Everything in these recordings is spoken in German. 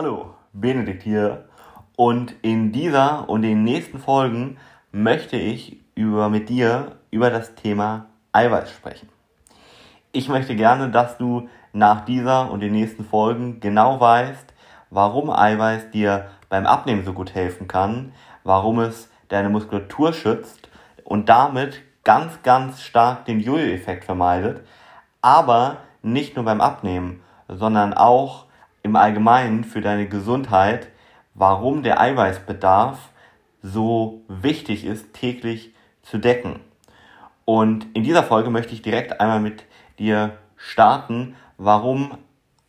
Hallo, Benedikt hier. Und in dieser und den nächsten Folgen möchte ich über, mit dir über das Thema Eiweiß sprechen. Ich möchte gerne, dass du nach dieser und den nächsten Folgen genau weißt, warum Eiweiß dir beim Abnehmen so gut helfen kann, warum es deine Muskulatur schützt und damit ganz, ganz stark den Jojo-Effekt vermeidet, aber nicht nur beim Abnehmen, sondern auch im Allgemeinen für deine Gesundheit, warum der Eiweißbedarf so wichtig ist, täglich zu decken. Und in dieser Folge möchte ich direkt einmal mit dir starten, warum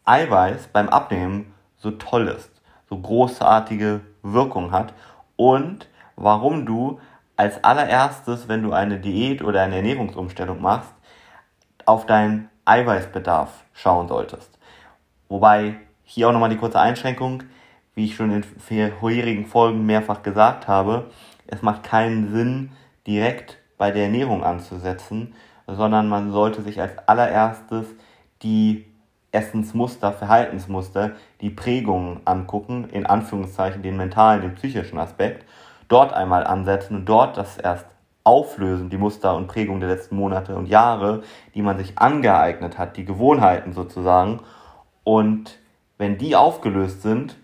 Eiweiß beim Abnehmen so toll ist, so großartige Wirkung hat und warum du als allererstes, wenn du eine Diät oder eine Ernährungsumstellung machst, auf deinen Eiweißbedarf schauen solltest. Wobei hier auch nochmal die kurze Einschränkung, wie ich schon in vorherigen Folgen mehrfach gesagt habe, es macht keinen Sinn, direkt bei der Ernährung anzusetzen, sondern man sollte sich als allererstes die Essensmuster, Verhaltensmuster, die Prägungen angucken, in Anführungszeichen den mentalen, den psychischen Aspekt, dort einmal ansetzen und dort das erst auflösen, die Muster und Prägungen der letzten Monate und Jahre, die man sich angeeignet hat, die Gewohnheiten sozusagen. Und wenn die aufgelöst sind,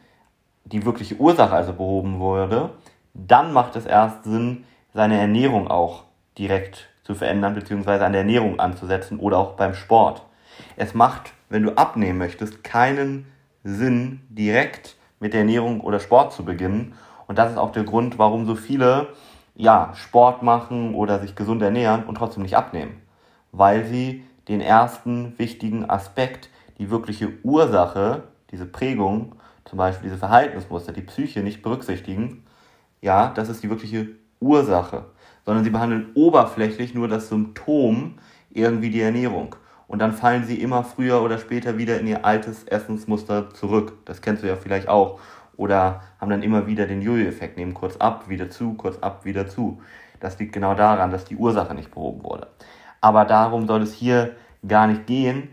die wirkliche Ursache also behoben wurde, dann macht es erst Sinn, seine Ernährung auch direkt zu verändern, beziehungsweise an der Ernährung anzusetzen oder auch beim Sport. Es macht, wenn du abnehmen möchtest, keinen Sinn, direkt mit der Ernährung oder Sport zu beginnen. Und das ist auch der Grund, warum so viele ja, Sport machen oder sich gesund ernähren und trotzdem nicht abnehmen. Weil sie den ersten wichtigen Aspekt, die wirkliche Ursache, diese Prägung, zum Beispiel diese Verhaltensmuster, die Psyche nicht berücksichtigen. Ja, das ist die wirkliche Ursache. Sondern sie behandeln oberflächlich nur das Symptom, irgendwie die Ernährung. Und dann fallen sie immer früher oder später wieder in ihr altes Essensmuster zurück. Das kennst du ja vielleicht auch oder haben dann immer wieder den Jojo-Effekt, nehmen kurz ab, wieder zu, kurz ab, wieder zu. Das liegt genau daran, dass die Ursache nicht behoben wurde. Aber darum soll es hier gar nicht gehen.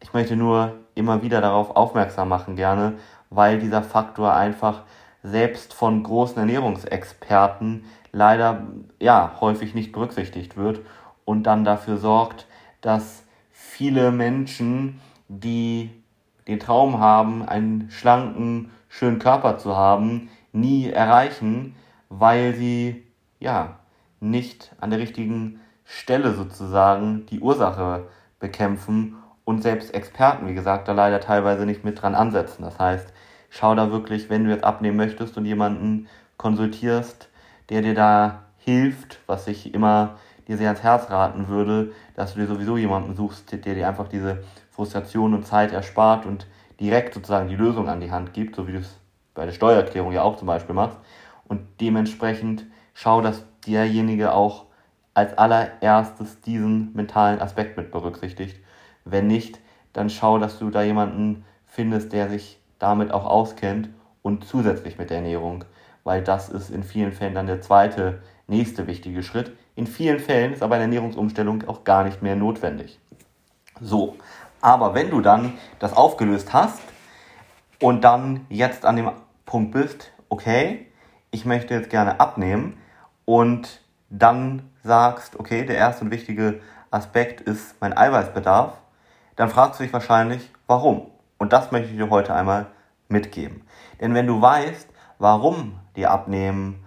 Ich möchte nur immer wieder darauf aufmerksam machen gerne, weil dieser Faktor einfach selbst von großen Ernährungsexperten leider ja häufig nicht berücksichtigt wird und dann dafür sorgt, dass viele Menschen, die den Traum haben, einen schlanken, schönen Körper zu haben, nie erreichen, weil sie ja nicht an der richtigen Stelle sozusagen die Ursache bekämpfen und selbst Experten, wie gesagt, da leider teilweise nicht mit dran ansetzen. Das heißt, schau da wirklich, wenn du jetzt abnehmen möchtest und jemanden konsultierst, der dir da hilft, was ich immer dir sehr ans Herz raten würde, dass du dir sowieso jemanden suchst, der dir einfach diese Frustration und Zeit erspart und direkt sozusagen die Lösung an die Hand gibt, so wie du es bei der Steuererklärung ja auch zum Beispiel machst. Und dementsprechend schau, dass derjenige auch als allererstes diesen mentalen Aspekt mit berücksichtigt. Wenn nicht, dann schau, dass du da jemanden findest, der sich damit auch auskennt und zusätzlich mit der Ernährung, weil das ist in vielen Fällen dann der zweite, nächste wichtige Schritt. In vielen Fällen ist aber eine Ernährungsumstellung auch gar nicht mehr notwendig. So, aber wenn du dann das aufgelöst hast und dann jetzt an dem Punkt bist, okay, ich möchte jetzt gerne abnehmen und dann sagst, okay, der erste und wichtige Aspekt ist mein Eiweißbedarf, dann fragst du dich wahrscheinlich, warum? Und das möchte ich dir heute einmal mitgeben. Denn wenn du weißt, warum dir Abnehmen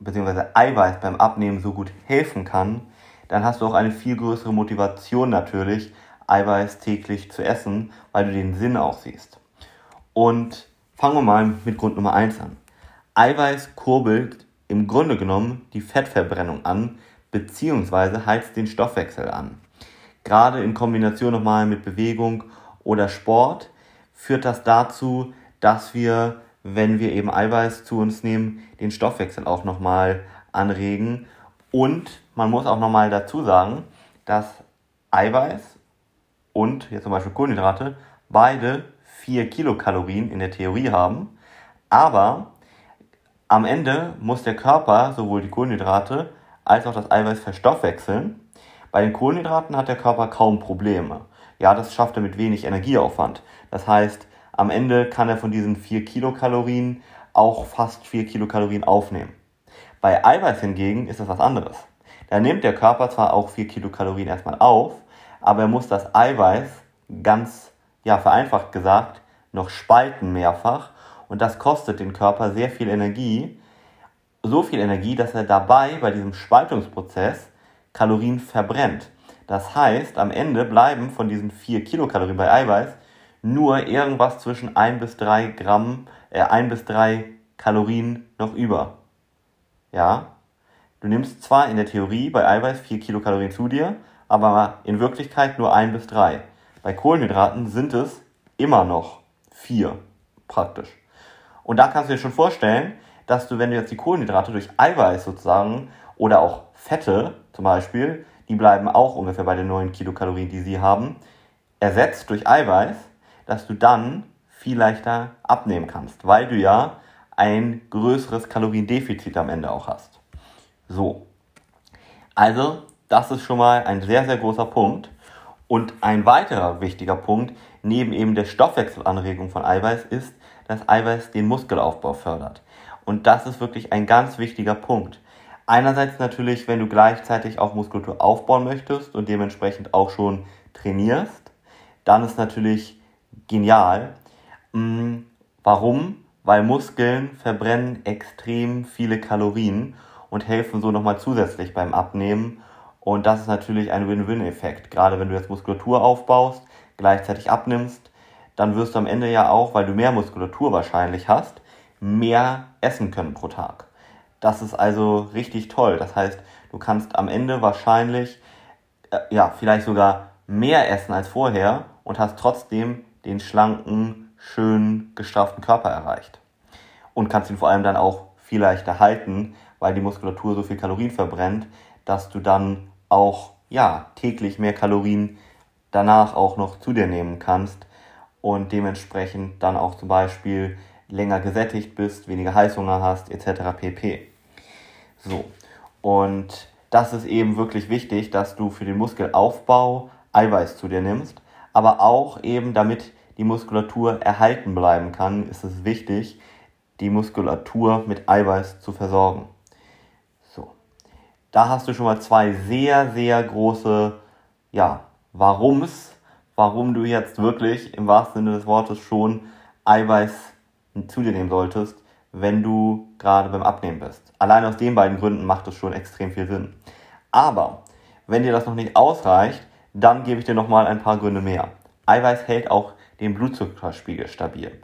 bzw. Eiweiß beim Abnehmen so gut helfen kann, dann hast du auch eine viel größere Motivation natürlich, Eiweiß täglich zu essen, weil du den Sinn auch siehst. Und fangen wir mal mit Grund Nummer 1 an. Eiweiß kurbelt im Grunde genommen die Fettverbrennung an, beziehungsweise heizt den Stoffwechsel an. Gerade in Kombination nochmal mit Bewegung oder Sport führt das dazu, dass wir, wenn wir eben Eiweiß zu uns nehmen, den Stoffwechsel auch nochmal anregen. Und man muss auch nochmal dazu sagen, dass Eiweiß und jetzt zum Beispiel Kohlenhydrate beide 4 Kilokalorien in der Theorie haben, aber am Ende muss der Körper sowohl die Kohlenhydrate als auch das Eiweiß verstoffwechseln. Bei den Kohlenhydraten hat der Körper kaum Probleme. Ja, das schafft er mit wenig Energieaufwand. Das heißt, am Ende kann er von diesen 4 Kilokalorien auch fast 4 Kilokalorien aufnehmen. Bei Eiweiß hingegen ist das was anderes. Da nimmt der Körper zwar auch 4 Kilokalorien erstmal auf, aber er muss das Eiweiß ganz, ja, vereinfacht gesagt, noch spalten mehrfach und das kostet den Körper sehr viel Energie. So viel Energie, dass er dabei bei diesem Spaltungsprozess Kalorien verbrennt. Das heißt, am Ende bleiben von diesen 4 Kilokalorien bei Eiweiß nur irgendwas zwischen 1 bis 3 Gramm, äh, 1 bis 3 Kalorien noch über. Ja, du nimmst zwar in der Theorie bei Eiweiß 4 Kilokalorien zu dir, aber in Wirklichkeit nur 1 bis 3. Bei Kohlenhydraten sind es immer noch 4 praktisch. Und da kannst du dir schon vorstellen, dass du, wenn du jetzt die Kohlenhydrate durch Eiweiß sozusagen oder auch Fette zum Beispiel, die bleiben auch ungefähr bei den 9 Kilokalorien, die sie haben, ersetzt durch Eiweiß, dass du dann viel leichter abnehmen kannst, weil du ja ein größeres Kaloriendefizit am Ende auch hast. So. Also, das ist schon mal ein sehr, sehr großer Punkt. Und ein weiterer wichtiger Punkt, neben eben der Stoffwechselanregung von Eiweiß, ist, dass Eiweiß den Muskelaufbau fördert. Und das ist wirklich ein ganz wichtiger Punkt. Einerseits natürlich, wenn du gleichzeitig auch Muskulatur aufbauen möchtest und dementsprechend auch schon trainierst, dann ist natürlich genial. Hm, warum? Weil Muskeln verbrennen extrem viele Kalorien und helfen so nochmal zusätzlich beim Abnehmen. Und das ist natürlich ein Win-Win-Effekt. Gerade wenn du jetzt Muskulatur aufbaust, gleichzeitig abnimmst, dann wirst du am Ende ja auch, weil du mehr Muskulatur wahrscheinlich hast, mehr essen können pro Tag. Das ist also richtig toll. Das heißt, du kannst am Ende wahrscheinlich, äh, ja, vielleicht sogar mehr essen als vorher und hast trotzdem den schlanken, schönen, gestrafften Körper erreicht. Und kannst ihn vor allem dann auch viel leichter halten, weil die Muskulatur so viel Kalorien verbrennt, dass du dann auch, ja, täglich mehr Kalorien danach auch noch zu dir nehmen kannst und dementsprechend dann auch zum Beispiel länger gesättigt bist, weniger Heißhunger hast, etc. pp. So. Und das ist eben wirklich wichtig, dass du für den Muskelaufbau Eiweiß zu dir nimmst, aber auch eben damit die Muskulatur erhalten bleiben kann, ist es wichtig, die Muskulatur mit Eiweiß zu versorgen. So. Da hast du schon mal zwei sehr, sehr große, ja, Warums warum du jetzt wirklich im wahrsten Sinne des Wortes schon Eiweiß zu dir nehmen solltest, wenn du gerade beim Abnehmen bist. Allein aus den beiden Gründen macht es schon extrem viel Sinn. Aber wenn dir das noch nicht ausreicht, dann gebe ich dir nochmal ein paar Gründe mehr. Eiweiß hält auch den Blutzuckerspiegel stabil.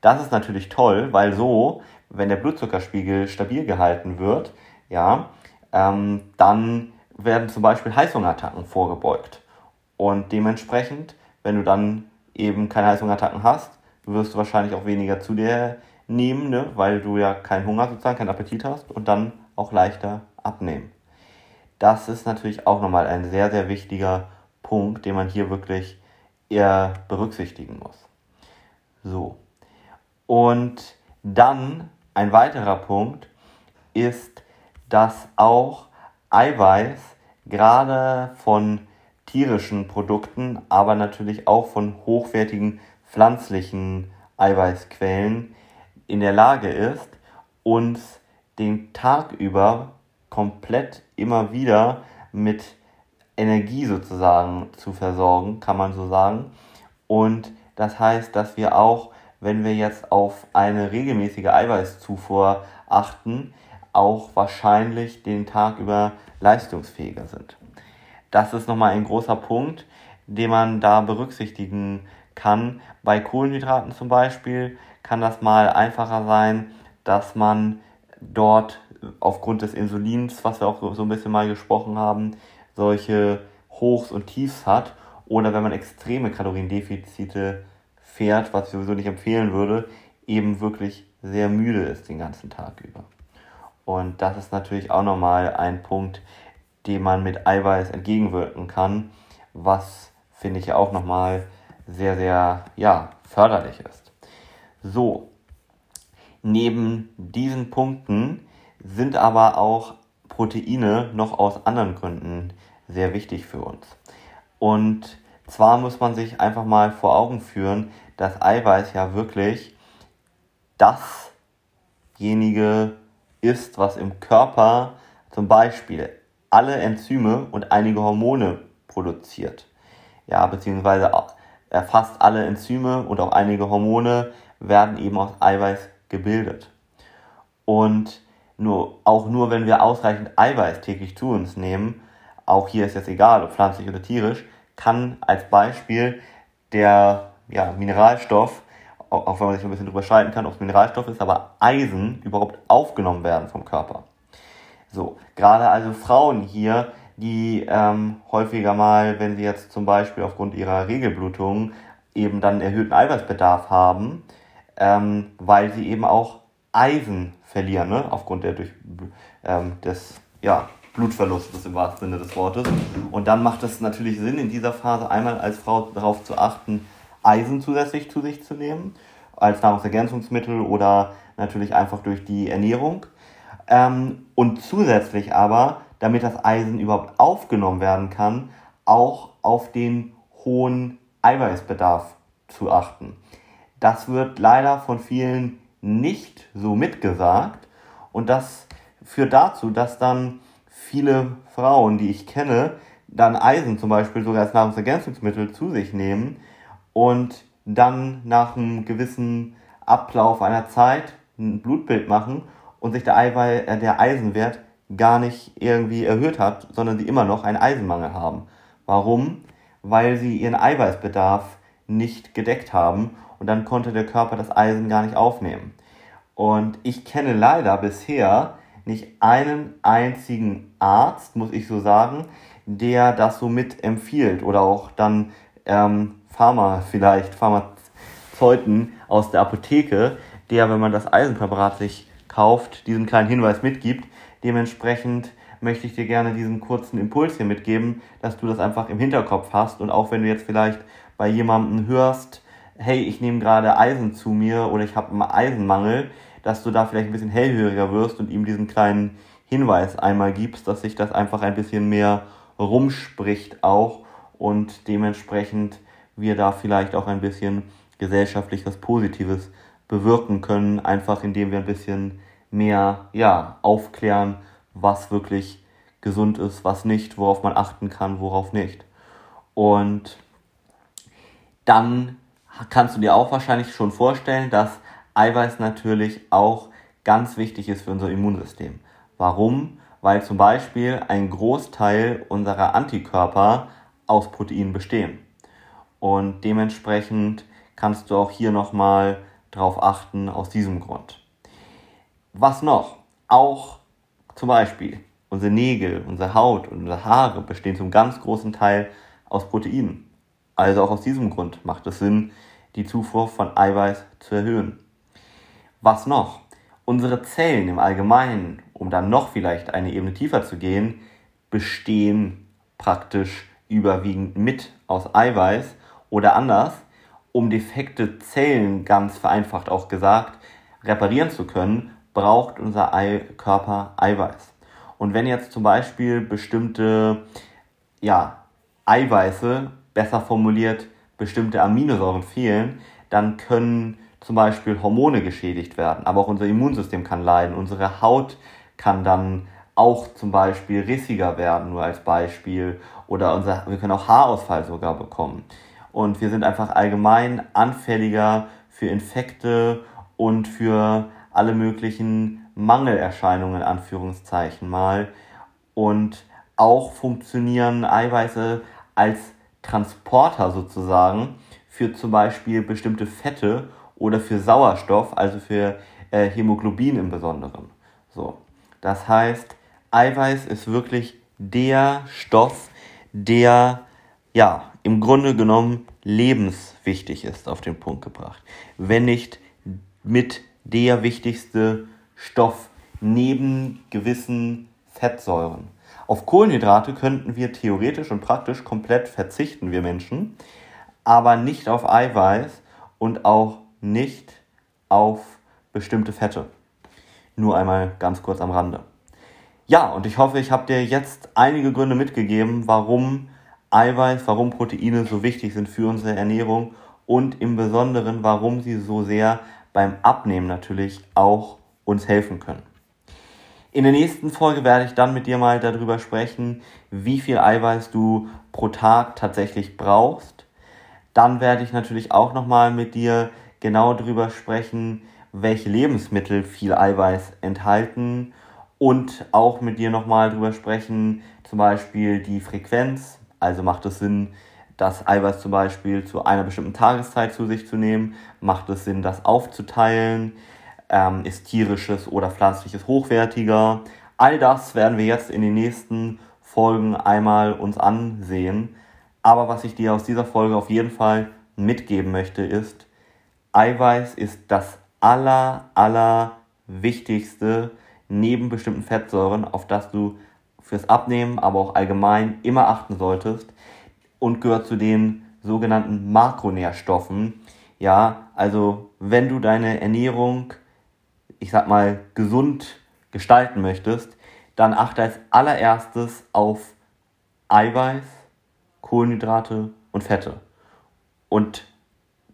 Das ist natürlich toll, weil so, wenn der Blutzuckerspiegel stabil gehalten wird, ja, ähm, dann werden zum Beispiel Heißhungerattacken vorgebeugt. Und dementsprechend, wenn du dann eben keine Heißhungerattacken hast, wirst du wahrscheinlich auch weniger zu dir nehmen, ne? weil du ja keinen Hunger sozusagen, keinen Appetit hast und dann auch leichter abnehmen. Das ist natürlich auch nochmal ein sehr, sehr wichtiger Punkt, den man hier wirklich eher berücksichtigen muss. So. Und dann ein weiterer Punkt ist, dass auch Eiweiß gerade von tierischen Produkten, aber natürlich auch von hochwertigen pflanzlichen Eiweißquellen in der Lage ist, uns den Tag über komplett immer wieder mit Energie sozusagen zu versorgen, kann man so sagen. Und das heißt, dass wir auch, wenn wir jetzt auf eine regelmäßige Eiweißzufuhr achten, auch wahrscheinlich den Tag über leistungsfähiger sind. Das ist nochmal ein großer Punkt, den man da berücksichtigen kann. Bei Kohlenhydraten zum Beispiel kann das mal einfacher sein, dass man dort aufgrund des Insulins, was wir auch so ein bisschen mal gesprochen haben, solche Hochs und Tiefs hat. Oder wenn man extreme Kaloriendefizite fährt, was ich sowieso nicht empfehlen würde, eben wirklich sehr müde ist den ganzen Tag über. Und das ist natürlich auch nochmal ein Punkt, dem man mit Eiweiß entgegenwirken kann, was finde ich auch nochmal sehr, sehr ja, förderlich ist. So, neben diesen Punkten sind aber auch Proteine noch aus anderen Gründen sehr wichtig für uns. Und zwar muss man sich einfach mal vor Augen führen, dass Eiweiß ja wirklich dasjenige ist, was im Körper zum Beispiel alle Enzyme und einige Hormone produziert. Ja, beziehungsweise fast alle Enzyme und auch einige Hormone werden eben aus Eiweiß gebildet. Und nur, auch nur wenn wir ausreichend Eiweiß täglich zu uns nehmen, auch hier ist jetzt egal, ob pflanzlich oder tierisch, kann als Beispiel der ja, Mineralstoff, auch wenn man sich ein bisschen drüber streiten kann, ob es Mineralstoff ist, aber Eisen überhaupt aufgenommen werden vom Körper. So, gerade also Frauen hier, die ähm, häufiger mal, wenn sie jetzt zum Beispiel aufgrund ihrer Regelblutung eben dann erhöhten Eiweißbedarf haben, ähm, weil sie eben auch Eisen verlieren, ne? aufgrund der durch, ähm, des ja, Blutverlustes im wahrsten Sinne des Wortes. Und dann macht es natürlich Sinn, in dieser Phase einmal als Frau darauf zu achten, Eisen zusätzlich zu sich zu nehmen, als Nahrungsergänzungsmittel oder natürlich einfach durch die Ernährung. Ähm, und zusätzlich aber, damit das Eisen überhaupt aufgenommen werden kann, auch auf den hohen Eiweißbedarf zu achten. Das wird leider von vielen nicht so mitgesagt und das führt dazu, dass dann viele Frauen, die ich kenne, dann Eisen zum Beispiel sogar als Nahrungsergänzungsmittel zu sich nehmen und dann nach einem gewissen Ablauf einer Zeit ein Blutbild machen und sich der, Eiwei äh, der Eisenwert gar nicht irgendwie erhöht hat, sondern sie immer noch einen Eisenmangel haben. Warum? Weil sie ihren Eiweißbedarf nicht gedeckt haben und dann konnte der Körper das Eisen gar nicht aufnehmen. Und ich kenne leider bisher nicht einen einzigen Arzt, muss ich so sagen, der das so mit empfiehlt oder auch dann ähm, Pharma vielleicht, Pharmazeuten aus der Apotheke, der, wenn man das Eisenpräparat sich kauft, diesen kleinen Hinweis mitgibt. Dementsprechend möchte ich dir gerne diesen kurzen Impuls hier mitgeben, dass du das einfach im Hinterkopf hast und auch wenn du jetzt vielleicht bei jemandem hörst, hey, ich nehme gerade Eisen zu mir oder ich habe einen Eisenmangel, dass du da vielleicht ein bisschen hellhöriger wirst und ihm diesen kleinen Hinweis einmal gibst, dass sich das einfach ein bisschen mehr rumspricht auch und dementsprechend wir da vielleicht auch ein bisschen gesellschaftlich was Positives bewirken können, einfach indem wir ein bisschen mehr ja, aufklären, was wirklich gesund ist, was nicht, worauf man achten kann, worauf nicht. Und dann kannst du dir auch wahrscheinlich schon vorstellen, dass Eiweiß natürlich auch ganz wichtig ist für unser Immunsystem. Warum? Weil zum Beispiel ein Großteil unserer Antikörper aus Proteinen bestehen. Und dementsprechend kannst du auch hier nochmal drauf achten aus diesem Grund. Was noch? Auch zum Beispiel unsere Nägel, unsere Haut und unsere Haare bestehen zum ganz großen Teil aus Proteinen. Also auch aus diesem Grund macht es Sinn, die Zufuhr von Eiweiß zu erhöhen. Was noch? Unsere Zellen im Allgemeinen, um dann noch vielleicht eine Ebene tiefer zu gehen, bestehen praktisch überwiegend mit aus Eiweiß oder anders, um defekte Zellen, ganz vereinfacht auch gesagt, reparieren zu können, braucht unser Ei Körper Eiweiß. Und wenn jetzt zum Beispiel bestimmte ja, Eiweiße, besser formuliert, bestimmte Aminosäuren fehlen, dann können zum Beispiel Hormone geschädigt werden, aber auch unser Immunsystem kann leiden, unsere Haut kann dann auch zum Beispiel rissiger werden, nur als Beispiel, oder unser, wir können auch Haarausfall sogar bekommen. Und wir sind einfach allgemein anfälliger für Infekte und für alle möglichen Mangelerscheinungen, in Anführungszeichen mal. Und auch funktionieren Eiweiße als Transporter sozusagen für zum Beispiel bestimmte Fette oder für Sauerstoff, also für äh, Hämoglobin im Besonderen. So. Das heißt, Eiweiß ist wirklich der Stoff, der ja im Grunde genommen lebenswichtig ist, auf den Punkt gebracht. Wenn nicht mit der wichtigste Stoff neben gewissen Fettsäuren. Auf Kohlenhydrate könnten wir theoretisch und praktisch komplett verzichten, wir Menschen, aber nicht auf Eiweiß und auch nicht auf bestimmte Fette. Nur einmal ganz kurz am Rande. Ja, und ich hoffe, ich habe dir jetzt einige Gründe mitgegeben, warum Eiweiß, warum Proteine so wichtig sind für unsere Ernährung und im Besonderen, warum sie so sehr beim Abnehmen natürlich auch uns helfen können. In der nächsten Folge werde ich dann mit dir mal darüber sprechen, wie viel Eiweiß du pro Tag tatsächlich brauchst. Dann werde ich natürlich auch nochmal mit dir genau darüber sprechen, welche Lebensmittel viel Eiweiß enthalten und auch mit dir nochmal darüber sprechen, zum Beispiel die Frequenz. Also macht es Sinn, das Eiweiß zum Beispiel zu einer bestimmten Tageszeit zu sich zu nehmen? Macht es Sinn, das aufzuteilen? Ähm, ist tierisches oder pflanzliches hochwertiger? All das werden wir jetzt in den nächsten Folgen einmal uns ansehen. Aber was ich dir aus dieser Folge auf jeden Fall mitgeben möchte, ist, Eiweiß ist das aller, aller wichtigste neben bestimmten Fettsäuren, auf das du fürs Abnehmen, aber auch allgemein immer achten solltest und gehört zu den sogenannten Makronährstoffen. Ja, also wenn du deine Ernährung, ich sag mal, gesund gestalten möchtest, dann achte als allererstes auf Eiweiß, Kohlenhydrate und Fette. Und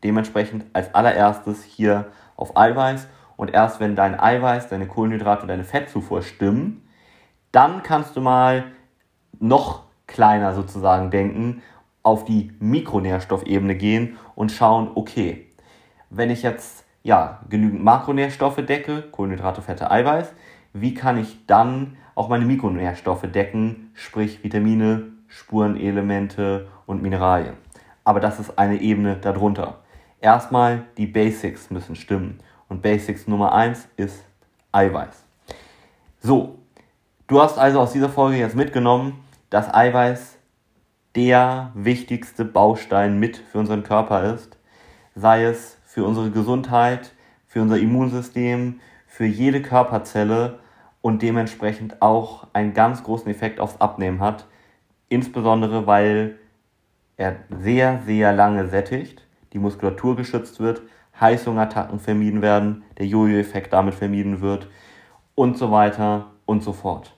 dementsprechend als allererstes hier auf Eiweiß. Und erst wenn dein Eiweiß, deine Kohlenhydrate und deine Fettzufuhr stimmen, dann kannst du mal noch kleiner sozusagen denken, auf die Mikronährstoffebene gehen und schauen, okay, wenn ich jetzt ja genügend Makronährstoffe decke, Kohlenhydrate, Fette, Eiweiß, wie kann ich dann auch meine Mikronährstoffe decken, sprich Vitamine, Spurenelemente und Mineralien. Aber das ist eine Ebene darunter. Erstmal die Basics müssen stimmen. Und Basics Nummer 1 ist Eiweiß. So, du hast also aus dieser Folge jetzt mitgenommen, dass Eiweiß der wichtigste Baustein mit für unseren Körper ist. Sei es für unsere Gesundheit, für unser Immunsystem, für jede Körperzelle und dementsprechend auch einen ganz großen Effekt aufs Abnehmen hat. Insbesondere weil er sehr, sehr lange sättigt, die Muskulatur geschützt wird, Heißhungerattacken vermieden werden, der Jojo-Effekt damit vermieden wird und so weiter und so fort.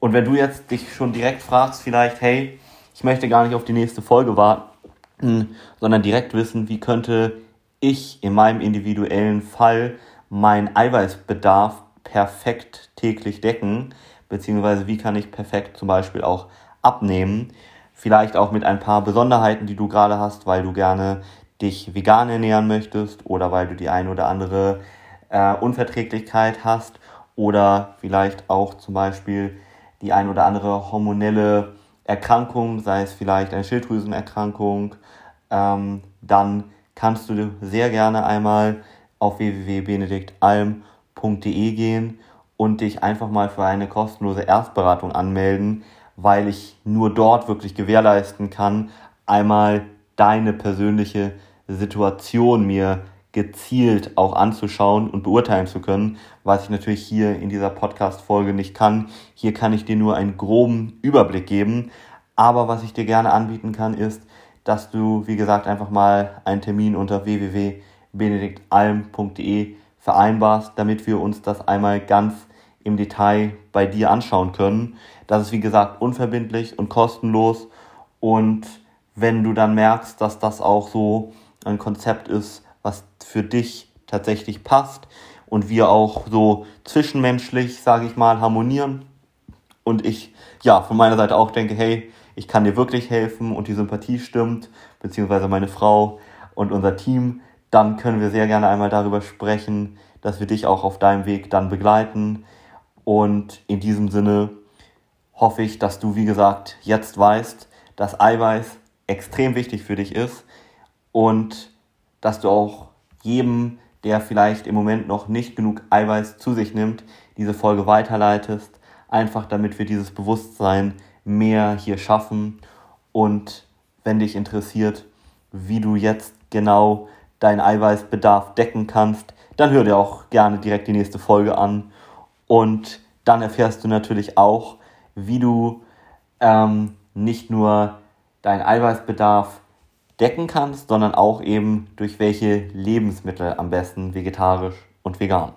Und wenn du jetzt dich schon direkt fragst, vielleicht, hey, ich möchte gar nicht auf die nächste Folge warten, sondern direkt wissen, wie könnte ich in meinem individuellen Fall meinen Eiweißbedarf perfekt täglich decken, beziehungsweise wie kann ich perfekt zum Beispiel auch abnehmen. Vielleicht auch mit ein paar Besonderheiten, die du gerade hast, weil du gerne dich vegan ernähren möchtest oder weil du die eine oder andere äh, Unverträglichkeit hast oder vielleicht auch zum Beispiel die ein oder andere hormonelle Erkrankung, sei es vielleicht eine Schilddrüsenerkrankung, ähm, dann kannst du sehr gerne einmal auf www.benediktalm.de gehen und dich einfach mal für eine kostenlose Erstberatung anmelden, weil ich nur dort wirklich gewährleisten kann, einmal deine persönliche Situation mir gezielt auch anzuschauen und beurteilen zu können, was ich natürlich hier in dieser Podcast-Folge nicht kann. Hier kann ich dir nur einen groben Überblick geben. Aber was ich dir gerne anbieten kann, ist, dass du, wie gesagt, einfach mal einen Termin unter www.benediktalm.de vereinbarst, damit wir uns das einmal ganz im Detail bei dir anschauen können. Das ist, wie gesagt, unverbindlich und kostenlos. Und wenn du dann merkst, dass das auch so ein Konzept ist, was für dich tatsächlich passt und wir auch so zwischenmenschlich, sage ich mal, harmonieren und ich ja von meiner Seite auch denke, hey, ich kann dir wirklich helfen und die Sympathie stimmt, beziehungsweise meine Frau und unser Team, dann können wir sehr gerne einmal darüber sprechen, dass wir dich auch auf deinem Weg dann begleiten. Und in diesem Sinne hoffe ich, dass du, wie gesagt, jetzt weißt, dass Eiweiß extrem wichtig für dich ist und dass du auch jedem, der vielleicht im Moment noch nicht genug Eiweiß zu sich nimmt, diese Folge weiterleitest, einfach damit wir dieses Bewusstsein mehr hier schaffen und wenn dich interessiert, wie du jetzt genau deinen Eiweißbedarf decken kannst, dann hör dir auch gerne direkt die nächste Folge an und dann erfährst du natürlich auch, wie du ähm, nicht nur deinen Eiweißbedarf decken kannst, sondern auch eben durch welche Lebensmittel am besten vegetarisch und vegan.